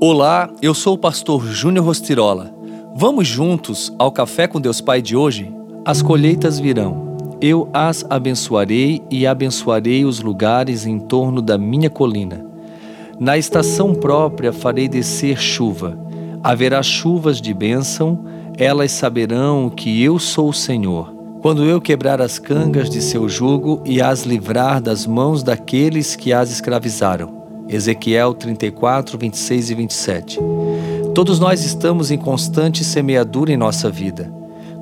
Olá, eu sou o pastor Júnior Rostirola. Vamos juntos ao Café com Deus Pai de hoje? As colheitas virão. Eu as abençoarei e abençoarei os lugares em torno da minha colina. Na estação própria farei descer chuva. Haverá chuvas de bênção, elas saberão que eu sou o Senhor. Quando eu quebrar as cangas de seu jugo e as livrar das mãos daqueles que as escravizaram. Ezequiel 34, 26 e 27. Todos nós estamos em constante semeadura em nossa vida.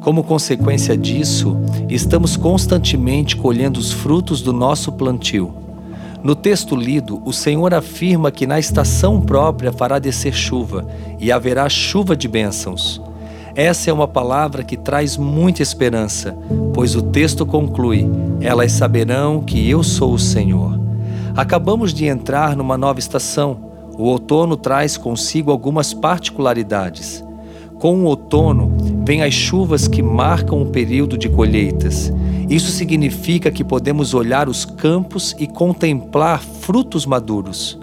Como consequência disso, estamos constantemente colhendo os frutos do nosso plantio. No texto lido, o Senhor afirma que na estação própria fará descer chuva e haverá chuva de bênçãos. Essa é uma palavra que traz muita esperança, pois o texto conclui: Elas saberão que eu sou o Senhor. Acabamos de entrar numa nova estação. O outono traz consigo algumas particularidades. Com o outono, vêm as chuvas que marcam o período de colheitas. Isso significa que podemos olhar os campos e contemplar frutos maduros.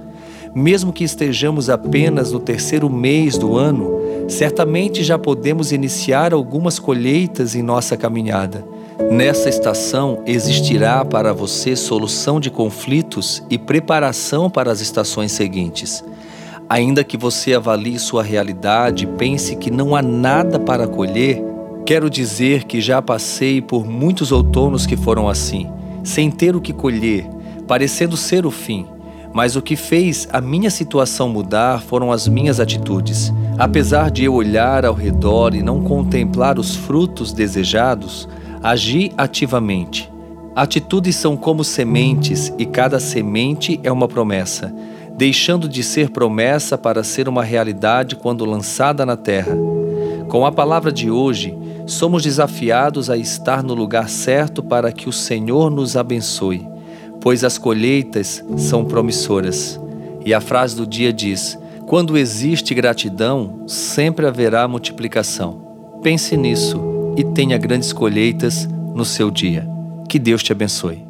Mesmo que estejamos apenas no terceiro mês do ano, certamente já podemos iniciar algumas colheitas em nossa caminhada. Nessa estação existirá para você solução de conflitos e preparação para as estações seguintes. Ainda que você avalie sua realidade e pense que não há nada para colher, quero dizer que já passei por muitos outonos que foram assim, sem ter o que colher, parecendo ser o fim. Mas o que fez a minha situação mudar foram as minhas atitudes. Apesar de eu olhar ao redor e não contemplar os frutos desejados, Agir ativamente. Atitudes são como sementes e cada semente é uma promessa, deixando de ser promessa para ser uma realidade quando lançada na terra. Com a palavra de hoje, somos desafiados a estar no lugar certo para que o Senhor nos abençoe, pois as colheitas são promissoras. E a frase do dia diz: Quando existe gratidão, sempre haverá multiplicação. Pense nisso e tenha grandes colheitas no seu dia. Que Deus te abençoe.